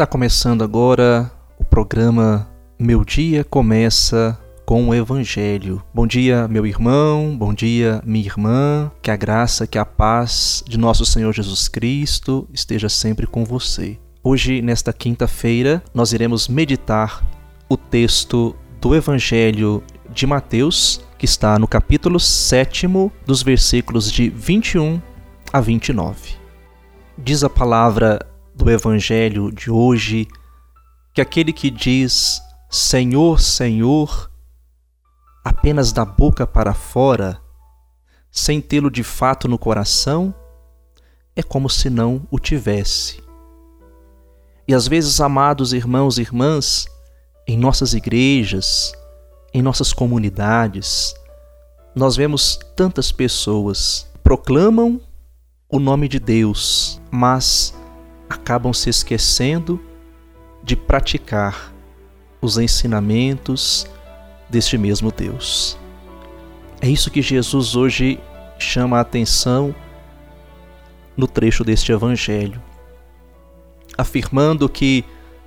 Está começando agora o programa Meu Dia Começa com o Evangelho. Bom dia, meu irmão, bom dia, minha irmã. Que a graça, que a paz de nosso Senhor Jesus Cristo esteja sempre com você. Hoje, nesta quinta-feira, nós iremos meditar o texto do Evangelho de Mateus, que está no capítulo 7, dos versículos de 21 a 29. Diz a palavra do Evangelho de hoje que aquele que diz Senhor, Senhor, apenas da boca para fora, sem tê-lo de fato no coração, é como se não o tivesse. E às vezes, amados irmãos e irmãs, em nossas igrejas, em nossas comunidades, nós vemos tantas pessoas proclamam o nome de Deus, mas acabam se esquecendo de praticar os ensinamentos deste mesmo Deus. É isso que Jesus hoje chama a atenção no trecho deste Evangelho, afirmando que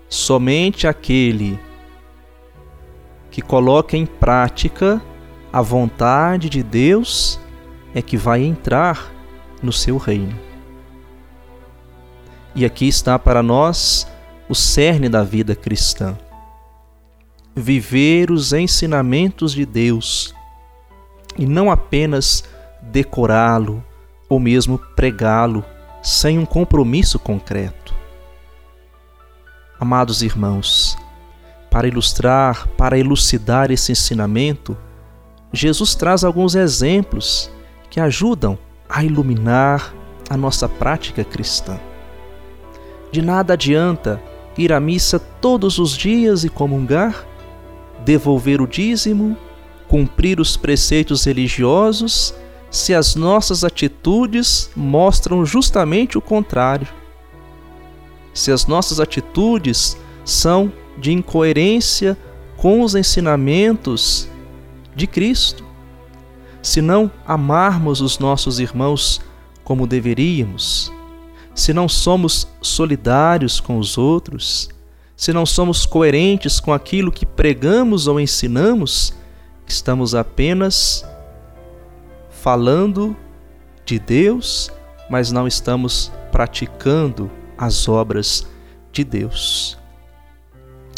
somente aquele que coloca em prática a vontade de Deus é que vai entrar no seu reino. E aqui está para nós o cerne da vida cristã. Viver os ensinamentos de Deus e não apenas decorá-lo ou mesmo pregá-lo sem um compromisso concreto. Amados irmãos, para ilustrar, para elucidar esse ensinamento, Jesus traz alguns exemplos que ajudam a iluminar a nossa prática cristã. De nada adianta ir à missa todos os dias e comungar, devolver o dízimo, cumprir os preceitos religiosos, se as nossas atitudes mostram justamente o contrário. Se as nossas atitudes são de incoerência com os ensinamentos de Cristo, se não amarmos os nossos irmãos como deveríamos, se não somos solidários com os outros, se não somos coerentes com aquilo que pregamos ou ensinamos, estamos apenas falando de Deus, mas não estamos praticando as obras de Deus.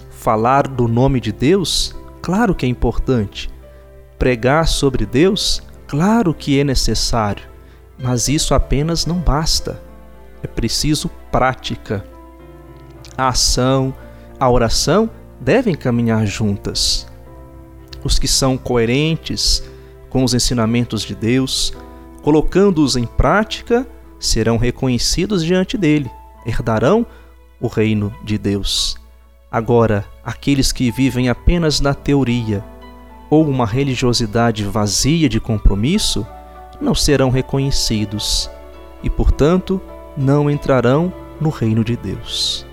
Falar do nome de Deus, claro que é importante. Pregar sobre Deus, claro que é necessário, mas isso apenas não basta é preciso prática. A ação, a oração devem caminhar juntas. Os que são coerentes com os ensinamentos de Deus, colocando-os em prática, serão reconhecidos diante dele, herdarão o reino de Deus. Agora, aqueles que vivem apenas na teoria ou uma religiosidade vazia de compromisso não serão reconhecidos e, portanto, não entrarão no reino de Deus.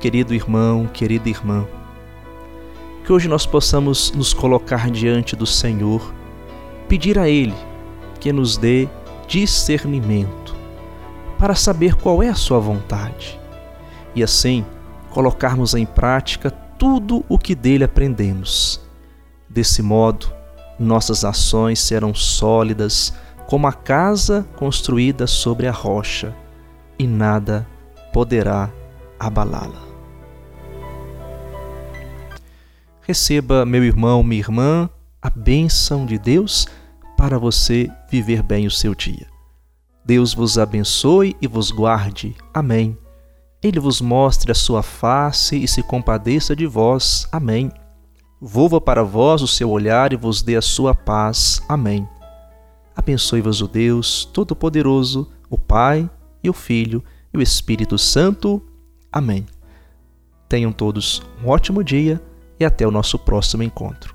Querido irmão, querida irmã, que hoje nós possamos nos colocar diante do Senhor, pedir a Ele que nos dê discernimento para saber qual é a Sua vontade e assim colocarmos em prática tudo o que dele aprendemos. Desse modo, nossas ações serão sólidas, como a casa construída sobre a rocha, e nada poderá abalá-la. Receba, meu irmão, minha irmã, a bênção de Deus para você viver bem o seu dia. Deus vos abençoe e vos guarde. Amém. Ele vos mostre a sua face e se compadeça de vós. Amém. Volva para vós o seu olhar e vos dê a sua paz. Amém. Abençoe-vos o Deus Todo-Poderoso, o Pai e o Filho e o Espírito Santo. Amém. Tenham todos um ótimo dia e até o nosso próximo encontro.